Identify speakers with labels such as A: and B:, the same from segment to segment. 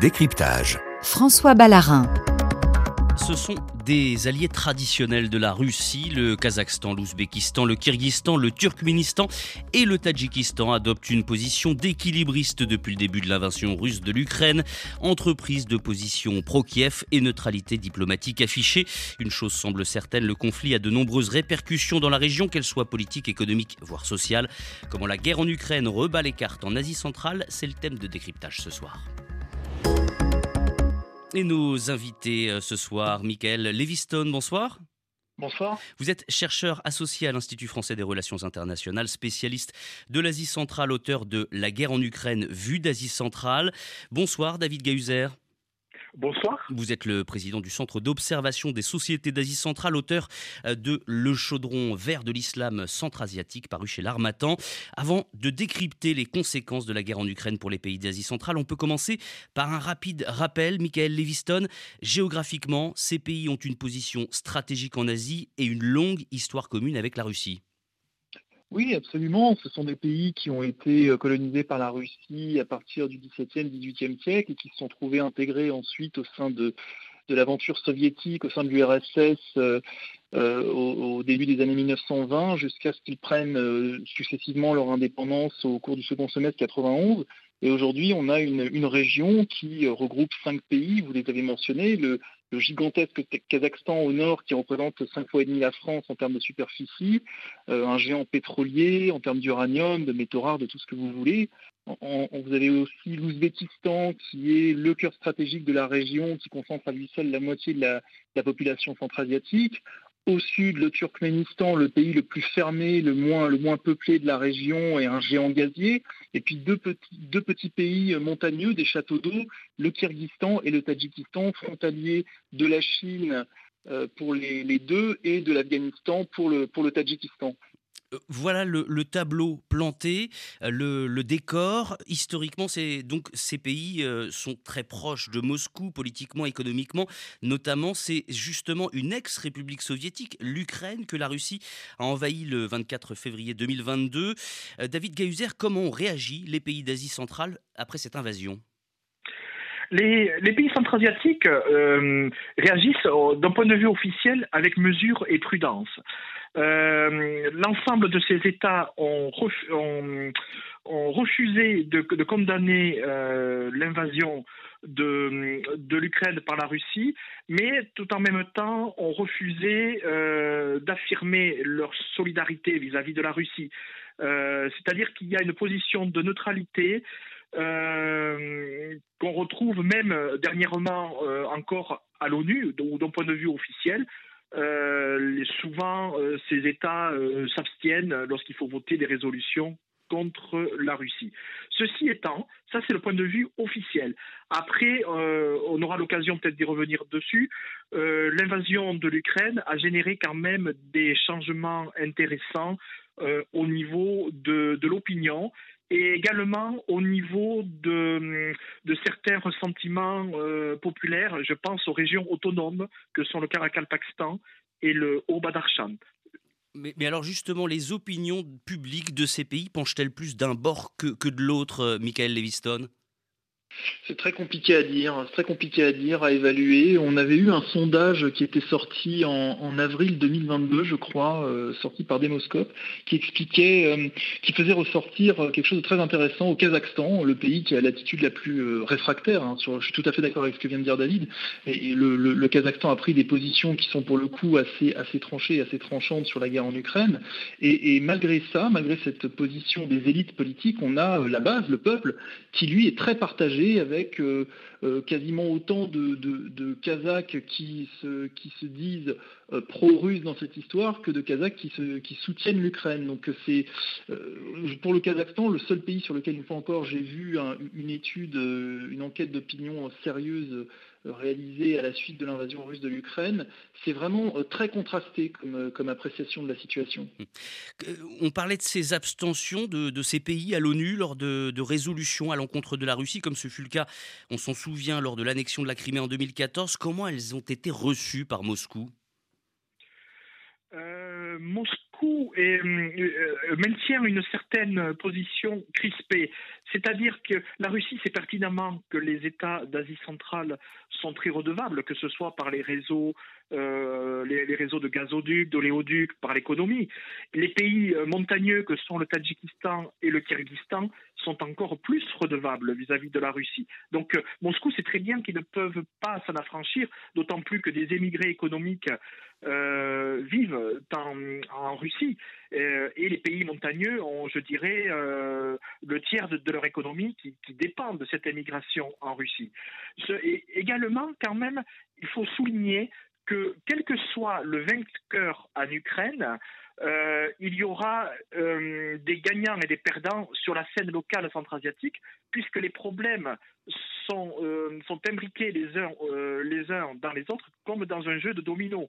A: Décryptage.
B: François Ballarin.
C: Ce sont des alliés traditionnels de la Russie. Le Kazakhstan, l'Ouzbékistan, le Kyrgyzstan, le Turkménistan et le Tadjikistan adoptent une position d'équilibriste depuis le début de l'invasion russe de l'Ukraine. Entreprise de position pro-Kiev et neutralité diplomatique affichée. Une chose semble certaine, le conflit a de nombreuses répercussions dans la région, qu'elles soient politiques, économiques, voire sociales. Comment la guerre en Ukraine rebat les cartes en Asie centrale, c'est le thème de décryptage ce soir. Et nos invités euh, ce soir, Michael Leviston, bonsoir.
D: Bonsoir.
C: Vous êtes chercheur associé à l'Institut français des relations internationales, spécialiste de l'Asie centrale, auteur de La guerre en Ukraine, vue d'Asie centrale. Bonsoir, David Gahuzer.
D: Bonsoir.
C: Vous êtes le président du Centre d'observation des sociétés d'Asie centrale, auteur euh, de Le chaudron vert de l'islam centra-asiatique, paru chez l'Armatan. Avant de décrypter les conséquences de la guerre en Ukraine pour les pays d'Asie centrale, on peut commencer par un rapide rappel. Michael Leviston, géographiquement, ces pays ont une position stratégique en Asie et une longue histoire commune avec la Russie.
D: Oui, absolument. Ce sont des pays qui ont été euh, colonisés par la Russie à partir du XVIIe, XVIIIe siècle et qui se sont trouvés intégrés ensuite au sein de, l'aventure soviétique, au sein de l'URSS euh, euh, au, début des années 1920, jusqu'à ce qu'ils prennent successivement leur indépendance au cours du second semestre 91. Et aujourd'hui, on a une, région qui regroupe cinq pays, vous les avez mentionnés, le gigantesque Kazakhstan au nord qui représente cinq fois et demi la France en termes de superficie, euh, un géant pétrolier en termes d'uranium, de métaux rares, de tout ce que vous voulez. vous avez aussi l'Ouzbékistan qui est le cœur stratégique de la région, qui concentre à lui seul la moitié de la, population centra-asiatique. Au sud, le Turkménistan, le pays le plus fermé, le moins, peuplé de la région, et un géant gazier. Et puis deux petits, pays montagneux, des châteaux d'eau, le Kyrgyzstan et le Tadjikistan, frontaliers de la Chine euh, pour les, deux et de l'Afghanistan pour le Tadjikistan.
C: Euh, voilà le, tableau planté, euh, le, décor. Historiquement, ces pays euh, sont très proches de Moscou politiquement, économiquement. Notamment, c'est justement une ex-république soviétique, l'Ukraine, que la Russie a envahi le 24 février 2022. David Gahuzer, comment ont réagi les pays d'Asie centrale après cette invasion?
E: Les, pays centra-asiatiques réagissent d'un point de vue officiel avec mesure et prudence. Euh, l'ensemble de ces États ont, refusé de, condamner euh, l'invasion de, l'Ukraine par la Russie, mais tout en même temps ont refusé euh, d'affirmer leur solidarité vis-à-vis de la Russie. C'est-à-dire qu'il y a une position de neutralité qu'on retrouve même dernièrement encore à l'ONU, d'un point de vue officiel, euh, souvent, euh, ces États euh, s'abstiennent lorsqu'il faut voter des résolutions contre la Russie. Ceci étant, ça c'est le point de vue officiel. Après, on aura l'occasion peut-être d'y revenir dessus. L'invasion de l'Ukraine a généré quand même des changements intéressants au niveau de l'opinion et également au niveau de, certains ressentiments euh, populaires. Je pense aux régions autonomes que sont le Karakalpakstan et le Haut-Badarchan.
C: Mais, alors justement, les opinions publiques de ces pays penchent-elles plus d'un bord que, que de l'autre, euh, Michael Leviston
D: c'est très compliqué à dire, c'est très compliqué à dire, à évaluer. On avait eu un sondage qui était sorti en, avril 2022, je crois, euh, sorti par Demoscope, qui expliquait, euh, qui faisait ressortir quelque chose de très intéressant au Kazakhstan, le pays qui a l'attitude la plus euh, réfractaire. Hein, je suis tout à fait d'accord avec ce que vient de dire David. Et, le, Kazakhstan a pris des positions qui sont pour le coup assez, assez tranchées, assez tranchantes sur la guerre en Ukraine. Et malgré ça, malgré cette position des élites politiques, on a la base, le peuple, qui lui est très partagé avec euh, euh, quasiment autant de, Kazakhs qui se, qui se disent euh, pro-russes dans cette histoire que de Kazakhs qui, qui soutiennent l'Ukraine. Donc c'est pour le Kazakhstan le seul pays sur lequel une fois encore j'ai vu une étude, une enquête d'opinion sérieuse réalisé à la suite de l'invasion russe de l'Ukraine, c'est vraiment euh, très contrasté comme, euh, comme, appréciation de la situation.
C: Euh, on parlait de ces abstentions de, ces pays à l'ONU lors de, de résolutions à l'encontre de la Russie, comme ce fut le cas, on s'en souvient, lors de l'annexion de la Crimée en 2014. Comment elles ont été reçues par Moscou?
E: Moscou est, maintient une certaine position crispée. C'est-à-dire que la Russie sait pertinemment que les États d'Asie centrale sont très redevables, que ce soit par les réseaux, euh, les, réseaux de gazoducs, d'oléoducs, par l'économie. Les pays euh, montagneux que sont le Tadjikistan et le Kyrgyzstan sont encore plus redevables vis-à-vis de la Russie. Donc euh, Moscou sait très bien qu'ils ne peuvent pas s'en affranchir, d'autant plus que des émigrés économiques vivent en, Russie. et les pays montagneux ont, je dirais, le tiers de, leur économie qui, dépend de cette émigration en Russie. également, quand même, il faut souligner que quel que soit le vainqueur en Ukraine, euh, il y aura euh, des gagnants et des perdants sur la scène locale centra-asiatique, puisque les problèmes sont, euh, imbriqués les uns, les uns dans les autres, comme dans un jeu de domino.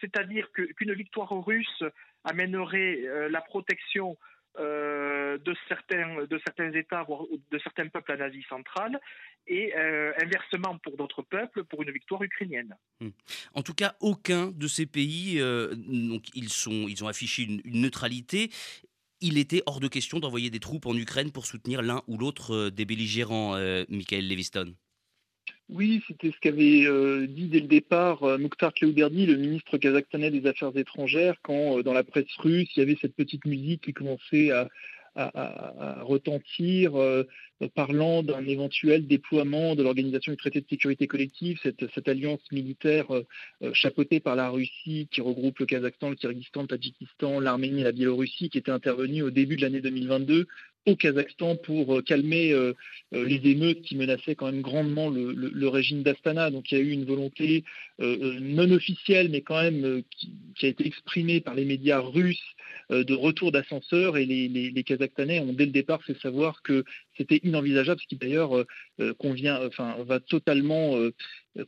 E: C'est-à-dire qu'une victoire russe amènerait la protection euh, de, certains, de certains États, voire de certains peuples en Asie centrale, et euh, inversement pour d'autres peuples, pour une victoire ukrainienne.
C: Hmm. En tout cas, aucun de ces pays, euh, donc ils, sont, ils ont affiché une, neutralité. Il était hors de question d'envoyer des troupes en Ukraine pour soutenir l'un ou l'autre des belligérants, Michael Leviston.
D: Oui, c'était ce qu'avait euh, dit dès le départ euh, Mukhtar Kléouberdi, le ministre kazakhstanais des Affaires étrangères, quand euh, dans la presse russe, il y avait cette petite musique qui commençait à, retentir, parlant d'un éventuel déploiement de l'organisation du traité de sécurité collective, cette, alliance militaire chapeautée par la Russie qui regroupe le Kazakhstan, le Kyrgyzstan, le Tadjikistan, l'Arménie et la Biélorussie, qui était intervenue au début de l'année 2022 au Kazakhstan pour euh, calmer euh, euh, les émeutes qui menaçaient quand même grandement le, régime d'Astana. Donc il y a eu une volonté non officielle, mais quand même qui, a été exprimée par les médias russes de retour d'ascenseur. Et les, les, Kazakhstanais ont dès le départ fait savoir que c'était inenvisageable, ce qui d'ailleurs convient, enfin va totalement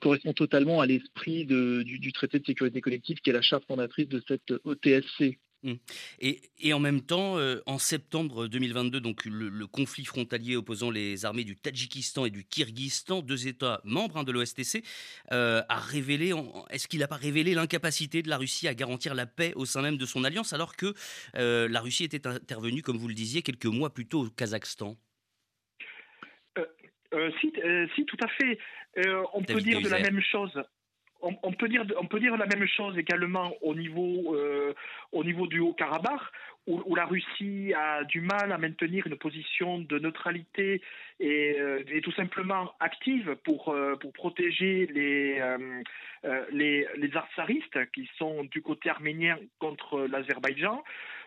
D: correspond totalement à l'esprit du, traité de sécurité collective qui est la charte fondatrice de cette OTSC.
C: Mmh. Et, en même temps, euh, en septembre 2022, donc le, conflit frontalier opposant les armées du Tadjikistan et du Kyrgyzstan, deux États membres hein, de l'OSTC, euh, a révélé, est-ce qu'il n'a pas révélé l'incapacité de la Russie à garantir la paix au sein même de son alliance, alors que euh, la Russie était intervenue, comme vous le disiez, quelques mois plus tôt au Kazakhstan?
E: Si, tout à fait. on peut dire de la même chose. On, peut dire, on peut dire la même chose également au niveau, euh, au niveau du Haut-Karabakh, où, la Russie a du mal à maintenir une position de neutralité et, euh, tout simplement active pour, euh, pour protéger les, les, les artsaristes qui sont du côté arménien contre l'Azerbaïdjan.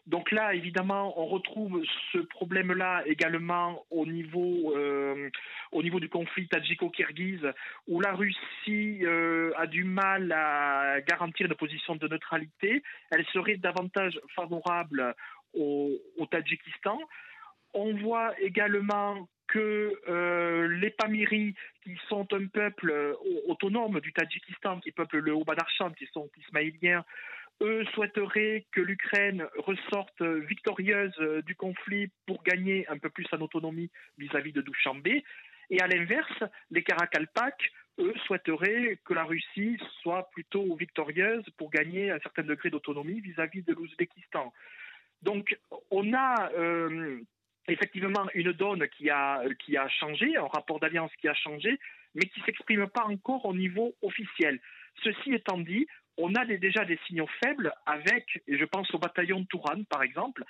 E: Donc là, évidemment, on retrouve ce problème-là également au niveau, euh, au niveau du conflit tadjiko-kirghize, où la Russie euh, a du mal à garantir une position de neutralité. Elle serait davantage favorable au, Tadjikistan. On voit également que euh, les Pamiris, qui sont un peuple autonome du Tadjikistan, qui peuple le Haut-Badarchan, qui sont ismaéliens, eux souhaiteraient que l'Ukraine ressorte victorieuse euh, du conflit pour gagner un peu plus en autonomie vis-à-vis de Douchambé. Et à l'inverse, les Karakalpak, eux, souhaiteraient que la Russie soit plutôt victorieuse pour gagner un certain degré d'autonomie vis-à-vis de l'Ouzbékistan. Donc, on a euh, effectivement une donne qui a, changé, un rapport d'alliance qui a changé, mais qui ne s'exprime pas encore au niveau officiel. Ceci étant dit, on a déjà des signaux faibles avec, et je pense au bataillon de Touran par exemple,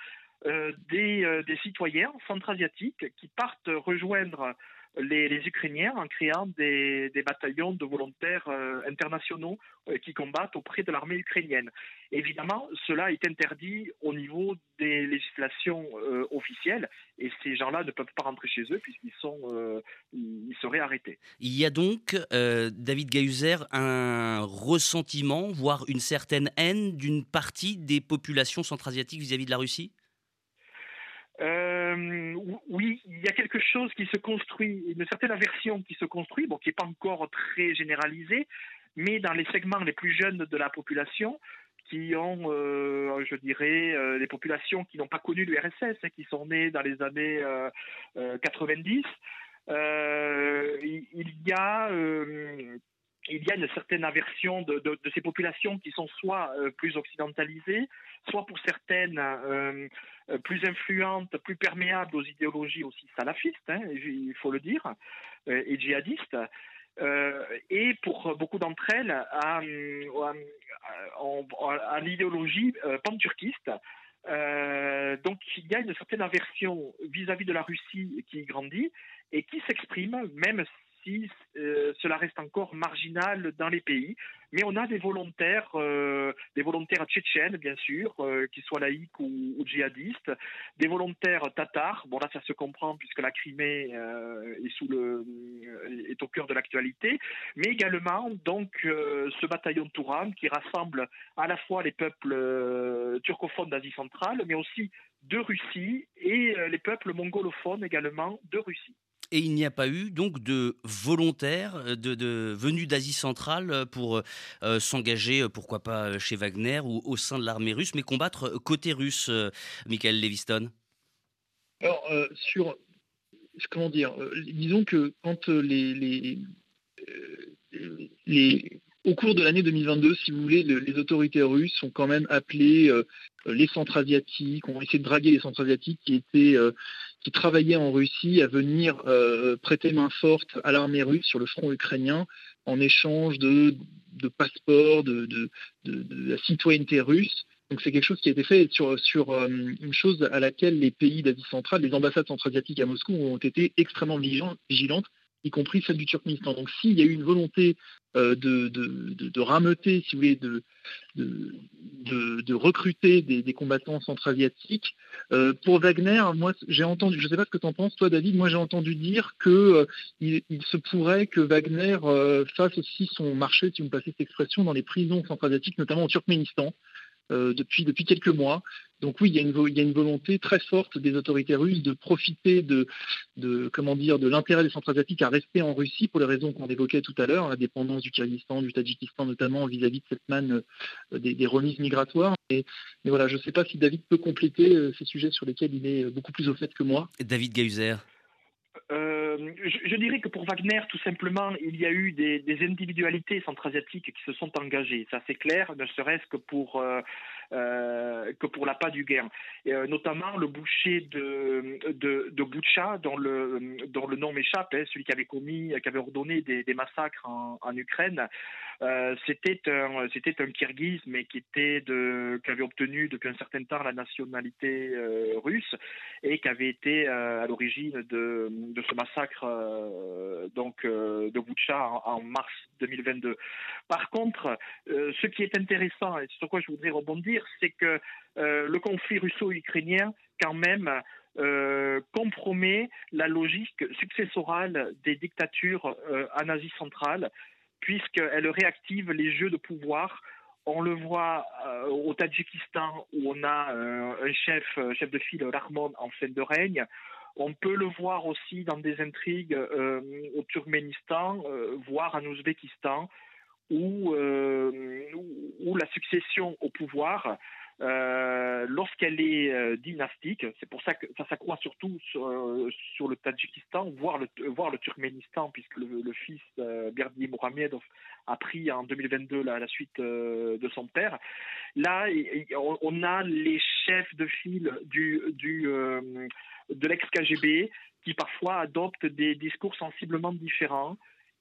E: euh, des, euh, des, citoyens centra-asiatiques qui partent rejoindre les, Ukrainiens en créant des, bataillons de volontaires euh, internationaux euh, qui combattent auprès de l'armée ukrainienne. Évidemment, cela est interdit au niveau des législations euh, officielles et ces gens-là ne peuvent pas rentrer chez eux puisqu'ils seraient arrêtés.
C: Il y a donc, David Gahuzer, un ressentiment, voire une certaine haine d'une partie des populations centra-asiatiques vis-à-vis de la Russie?
E: Euh, oui, il y a quelque chose qui se construit, une certaine aversion qui se construit, bon, qui n'est pas encore très généralisée, mais dans les segments les plus jeunes de la population, qui ont, euh, je dirais, euh, les populations qui n'ont pas connu l'URSS, hein, qui sont nées dans les années 90, il y a il y a une certaine aversion de, ces populations qui sont soit plus occidentalisées, soit pour certaines plus influentes, plus perméables aux idéologies aussi salafistes, hein, il faut le dire, et djihadistes. et pour beaucoup d'entre elles, à, à, l'idéologie pan-turquiste, euh, donc il y a une certaine aversion vis-à-vis de la Russie qui grandit et qui s'exprime, même euh, cela reste encore marginal dans les pays. Mais on a des volontaires, euh, des volontaires tchétchènes, bien sûr, euh, qu'ils soient laïcs ou, djihadistes, des volontaires tatars. Bon, là, ça se comprend puisque la Crimée le, est au cœur de l'actualité. Mais également, donc, ce bataillon Touran qui rassemble à la fois les peuples turcophones d'Asie centrale, mais aussi de Russie et les peuples mongolophones également de Russie.
C: Et il n'y a pas eu donc de volontaires euh, de, venus d'Asie centrale euh, pour euh, s'engager, pourquoi pas chez Wagner ou au sein de l'armée russe, mais combattre côté russe, Michael Leviston
D: Alors, sur. Comment dire Disons que quand les, les, au cours de l'année 2022, si vous voulez, les autorités russes ont quand même appelé les centres asiatiques, ont essayé de draguer les centres asiatiques qui étaient qui travaillaient en Russie à venir euh, prêter main forte à l'armée russe sur le front ukrainien en échange de, passeports, de, la citoyenneté russe. Donc c'est quelque chose qui a été fait sur, sur euh, une chose à laquelle les pays d'Asie centrale, les ambassades centra-asiatiques à Moscou ont été extrêmement vigilantes y compris celle du Turkménistan. Donc s'il y a eu une volonté euh, de, de, rameuter, si vous voulez, de, de, recruter des, combattants centra-asiatiques, euh, pour Wagner, moi j'ai entendu, je ne sais pas ce que tu en penses, toi David, moi j'ai entendu dire qu'il euh, il se pourrait que Wagner fasse aussi son marché, si vous me passez cette expression, dans les prisons centra-asiatiques, notamment au Turkménistan. Euh, depuis, depuis quelques mois. Donc oui, il y, a une, il y, a une, volonté très forte des autorités russes de profiter de, de comment dire, de l'intérêt des centres asiatiques à rester en Russie pour les raisons qu'on évoquait tout à l'heure, la dépendance du Kyrgyzstan, du Tadjikistan notamment vis-à-vis de cette manne euh, des, remises migratoires. Et, mais voilà, je ne sais pas si David peut compléter euh, ces sujets sur lesquels il est beaucoup plus au fait que moi.
C: David Gahuzer.
E: je, dirais que pour Wagner, tout simplement, il y a eu des, des individualités centra-asiatiques qui se sont engagées. Ça, c'est clair, ne serait-ce que pour euh, que pour l'appât du. Et, euh, notamment le boucher de, de, Boucha, dont le, dont le nom m'échappe, hein, celui qui avait commis, qui avait ordonné des, massacres en, Ukraine. Euh, c'était un c'était un Kirghiz, mais qui était de qui avait obtenu depuis un certain temps la nationalité euh, russe et qui avait été à l'origine de, de ce massacre donc de Boucha en, mars 2022. Par contre, ce qui est intéressant et sur quoi je voudrais rebondir c'est que euh, le conflit russo-ukrainien, quand même, euh, compromet la logique successorale des dictatures euh, en Asie centrale, puisqu'elle réactive les jeux de pouvoir. On le voit au Tadjikistan, où on a un chef, chef de file, Rahmon, en fin de règne. On peut le voir aussi dans des intrigues au Turkménistan, voire en Ouzbékistan, où, euh, où, la succession au pouvoir, euh, lorsqu'elle est euh, dynastique, c'est pour ça que ça s'accroît surtout sur, le Tadjikistan, voire le, Turkménistan, puisque le, fils Berdi Mohamedov a pris en 2022 la, la suite de son père. Là, on a les chefs de file du, de l'ex-KGB qui parfois adoptent des discours sensiblement différents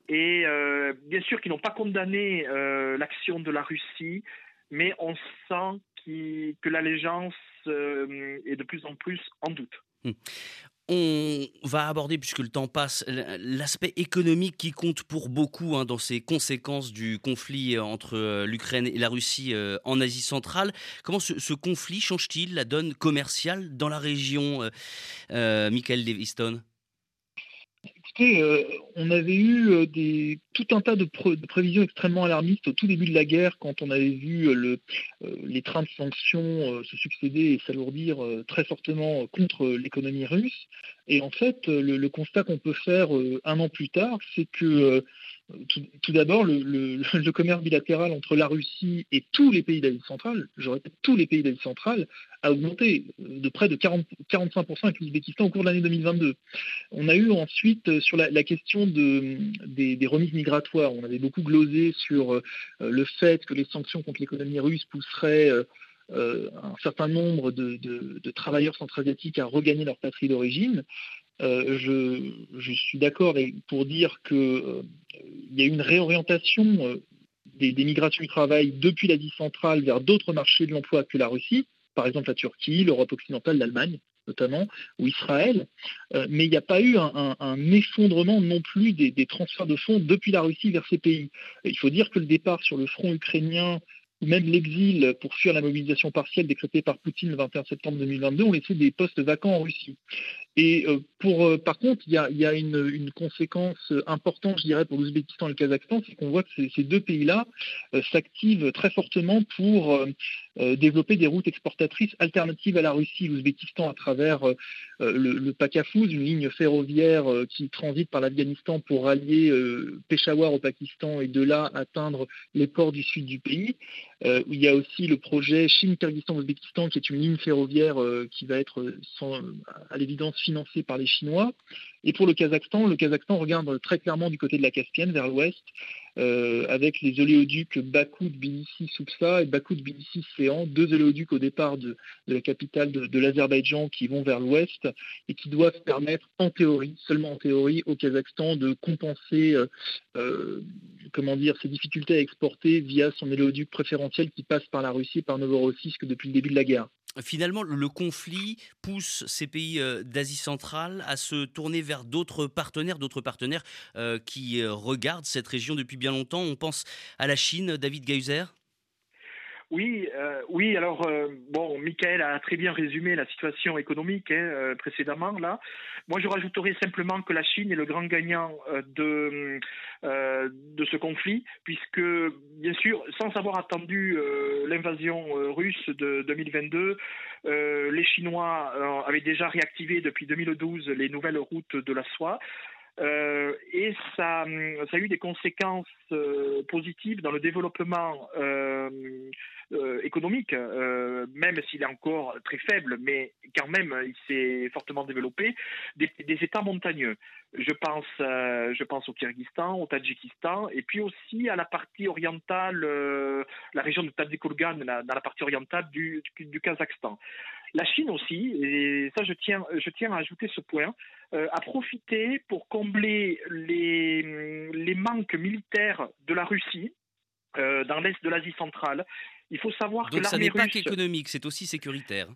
E: et euh, bien sûr qu'ils n'ont pas condamné euh, l'action de la Russie, mais on sent que l'allégeance euh, est de plus en plus en doute. Hmm.
C: On va aborder, puisque le temps passe, l'aspect économique qui compte pour beaucoup hein, dans ces conséquences du conflit entre l'Ukraine et la Russie en Asie centrale. Comment ce, conflit change-t-il la donne commerciale dans la région, Michael Daviston?
D: Euh, on avait eu euh, tout un tas de, prévisions extrêmement alarmistes au tout début de la guerre, quand on avait vu euh, les trains de sanctions se succéder et s'alourdir très fortement contre l'économie russe. Et en fait, le, constat qu'on peut faire un an plus tard, c'est que tout, d'abord, le, commerce bilatéral entre la Russie et tous les pays d'Asie centrale, je répète, tous les pays d'Asie centrale, a augmenté de près de 40, 45% avec l'Ouzbékistan au cours de l'année 2022. On a eu ensuite, euh, sur la, question de, des, remises migratoires, on avait beaucoup glosé sur euh, le fait que les sanctions contre l'économie russe pousseraient euh, un certain nombre de, de travailleurs centra-asiatiques à regagner leur patrie d'origine. Euh, je, suis d'accord pour dire qu'il euh, y a une réorientation euh, des, migrations du travail depuis l'Asie centrale vers d'autres marchés de l'emploi que la Russie, par exemple la Turquie, l'Europe occidentale, l'Allemagne notamment, ou Israël, mais il n'y a pas eu un, effondrement non plus des, transferts de fonds depuis la Russie vers ces pays. Il faut dire que le départ sur le front ukrainien même l'exil pour fuir la mobilisation partielle décrétée par Poutine le 21 septembre 2022 ont laissé des postes vacants en Russie. Et euh, pour, euh, par contre, il y a, une, conséquence importante, je dirais, pour l'Ouzbékistan et le Kazakhstan, c'est qu'on voit que ces, deux pays-là euh, s'activent très fortement pour développer des routes exportatrices alternatives à la Russie. L'Ouzbékistan, à travers le, le Pakafuz, une ligne ferroviaire qui transite par l'Afghanistan pour rallier Peshawar au Pakistan et de là atteindre les ports du sud du pays. il y a aussi le projet Chine-Kyrgyzstan-Ouzbékistan, qui est une ligne ferroviaire qui va être à l'évidence financé par les Chinois. Et pour le Kazakhstan, le Kazakhstan regarde très clairement du côté de la Caspienne, vers l'ouest, euh, avec les oléoducs Bakou, Tbilissi, Soupsa et Bakou, Tbilissi, Séan, deux oléoducs au départ de, la capitale de, l'Azerbaïdjan qui vont vers l'ouest et qui doivent permettre, en théorie, seulement en théorie, au Kazakhstan de compenser euh, euh, comment dire, ses difficultés à exporter via son oléoduc préférentiel qui passe par la Russie, par Novorossiysk depuis le début de la guerre.
C: Finalement, le conflit pousse ces pays euh, d'Asie centrale à se tourner vers d'autres partenaires, d'autres partenaires euh, qui euh, regardent cette région depuis bien longtemps. On pense à la Chine, David Gauser
E: oui, euh, oui. Alors euh, bon, Michael a très bien résumé la situation économique hein, euh, précédemment là. Moi, je rajouterais simplement que la Chine est le grand gagnant de de ce conflit, puisque bien sûr, sans avoir attendu l'invasion russe de 2022, les Chinois avaient déjà réactivé depuis 2012 les nouvelles routes de la soie. Et ça, ça, a eu des conséquences positives dans le développement économique, même s'il est encore très faible, mais quand même il s'est fortement développé, des, États montagneux. Je pense, je pense au Kyrgyzstan, au Tadjikistan, et puis aussi à la partie orientale, la région de Tadjikulgan, dans la partie orientale du, Kazakhstan. La Chine aussi, et ça je tiens, je tiens à ajouter ce point, euh, a profité pour combler les, manques militaires de la Russie euh, dans l'est de l'Asie centrale.
C: Il faut savoir que l'armée russe... ça n'est pas qu'économique, c'est aussi sécuritaire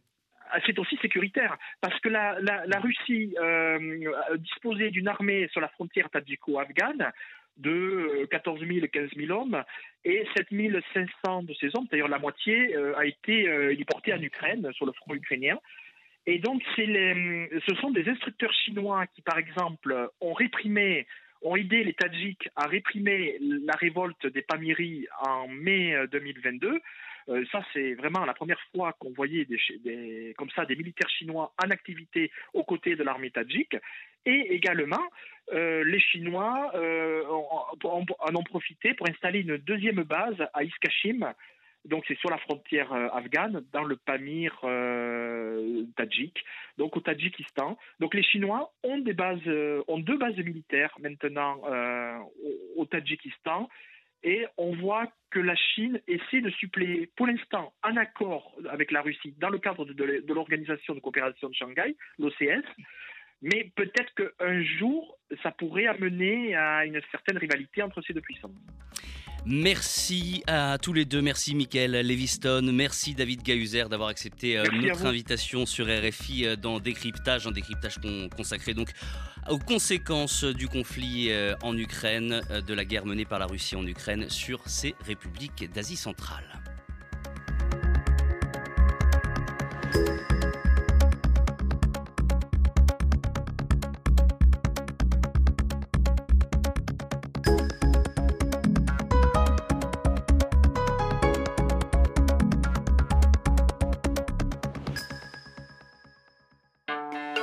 E: ah, c'est aussi sécuritaire parce que la, la, Russie euh, disposait d'une armée sur la frontière tadjiko-afghane de 14 000, 15 000 hommes, et 7 500 de ces hommes, d'ailleurs la moitié, euh, a été euh, en Ukraine, sur le front ukrainien. Et donc, les, ce sont des instructeurs chinois qui, par exemple, ont réprimé, ont aidé les Tadjiks à réprimer la révolte des Pamiris en mai 2022. Euh, ça, c'est vraiment la première fois qu'on voyait des, comme ça des militaires chinois en activité aux côtés de l'armée tadjik. Et également, euh, les Chinois euh, en, ont profité pour installer une deuxième base à Iskachim, donc c'est sur la frontière afghane, dans le Pamir tadjik, donc au Tadjikistan. Donc les Chinois ont des bases, ont deux bases militaires maintenant au, Tadjikistan et on voit que la Chine essaie de suppléer, pour l'instant, un accord avec la Russie dans le cadre de, l'Organisation de coopération de Shanghai, l'OCS, mais peut-être qu'un jour, ça pourrait amener à une certaine rivalité entre ces deux puissances.
C: Merci à tous les deux. Merci Michael Leviston. Merci David Gahuzer d'avoir accepté euh, notre invitation sur RFI euh, dans Décryptage, un décryptage consacré donc aux conséquences du conflit euh, en Ukraine, de la guerre menée par la Russie en Ukraine sur ces républiques d'Asie centrale.